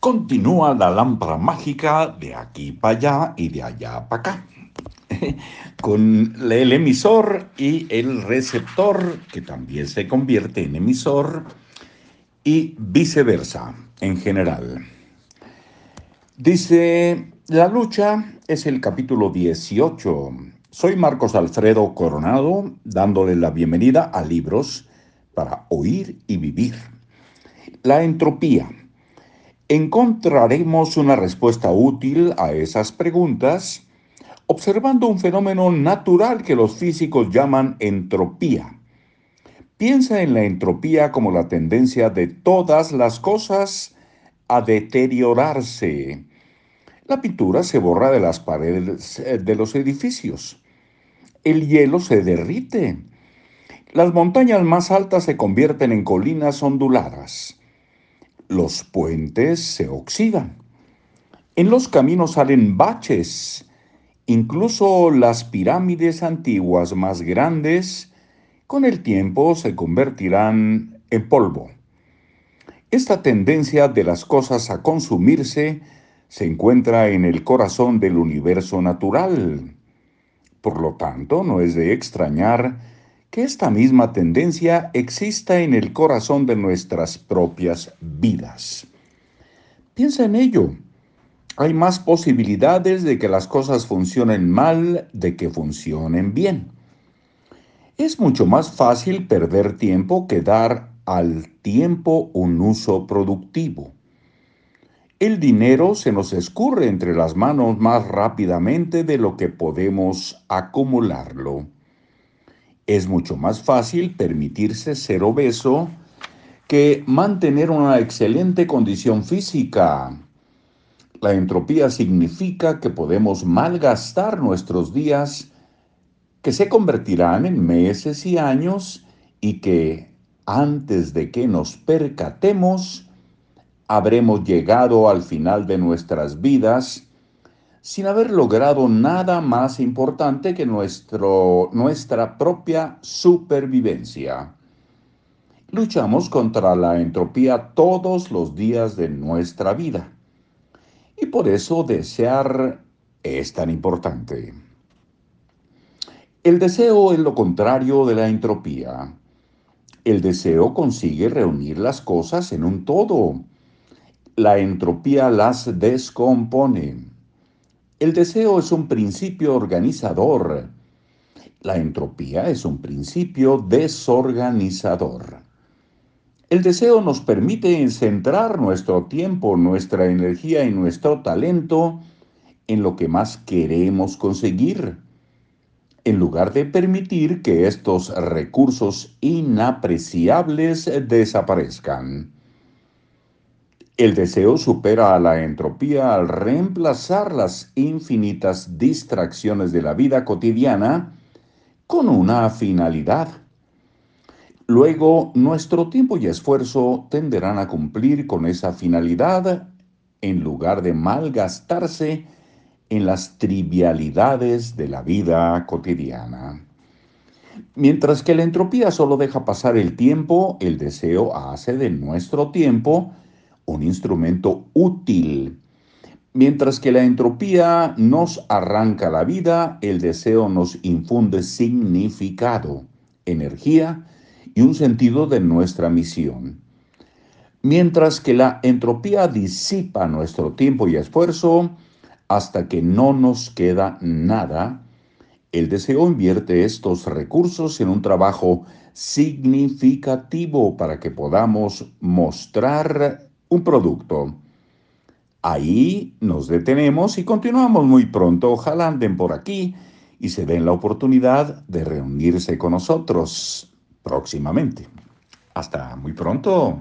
Continúa la lámpara mágica de aquí para allá y de allá para acá. Con el emisor y el receptor, que también se convierte en emisor, y viceversa en general. Dice, la lucha es el capítulo 18. Soy Marcos Alfredo Coronado, dándole la bienvenida a Libros para Oír y Vivir. La entropía encontraremos una respuesta útil a esas preguntas observando un fenómeno natural que los físicos llaman entropía. Piensa en la entropía como la tendencia de todas las cosas a deteriorarse. La pintura se borra de las paredes de los edificios. El hielo se derrite. Las montañas más altas se convierten en colinas onduladas los puentes se oxidan. En los caminos salen baches. Incluso las pirámides antiguas más grandes con el tiempo se convertirán en polvo. Esta tendencia de las cosas a consumirse se encuentra en el corazón del universo natural. Por lo tanto, no es de extrañar que esta misma tendencia exista en el corazón de nuestras propias vidas. Piensa en ello. Hay más posibilidades de que las cosas funcionen mal de que funcionen bien. Es mucho más fácil perder tiempo que dar al tiempo un uso productivo. El dinero se nos escurre entre las manos más rápidamente de lo que podemos acumularlo. Es mucho más fácil permitirse ser obeso que mantener una excelente condición física. La entropía significa que podemos malgastar nuestros días que se convertirán en meses y años y que antes de que nos percatemos, habremos llegado al final de nuestras vidas sin haber logrado nada más importante que nuestro, nuestra propia supervivencia. Luchamos contra la entropía todos los días de nuestra vida. Y por eso desear es tan importante. El deseo es lo contrario de la entropía. El deseo consigue reunir las cosas en un todo. La entropía las descompone. El deseo es un principio organizador. La entropía es un principio desorganizador. El deseo nos permite centrar nuestro tiempo, nuestra energía y nuestro talento en lo que más queremos conseguir, en lugar de permitir que estos recursos inapreciables desaparezcan. El deseo supera a la entropía al reemplazar las infinitas distracciones de la vida cotidiana con una finalidad. Luego, nuestro tiempo y esfuerzo tenderán a cumplir con esa finalidad en lugar de malgastarse en las trivialidades de la vida cotidiana. Mientras que la entropía solo deja pasar el tiempo, el deseo hace de nuestro tiempo un instrumento útil. Mientras que la entropía nos arranca la vida, el deseo nos infunde significado, energía y un sentido de nuestra misión. Mientras que la entropía disipa nuestro tiempo y esfuerzo hasta que no nos queda nada, el deseo invierte estos recursos en un trabajo significativo para que podamos mostrar un producto. Ahí nos detenemos y continuamos muy pronto. Ojalá anden por aquí y se den la oportunidad de reunirse con nosotros próximamente. Hasta muy pronto.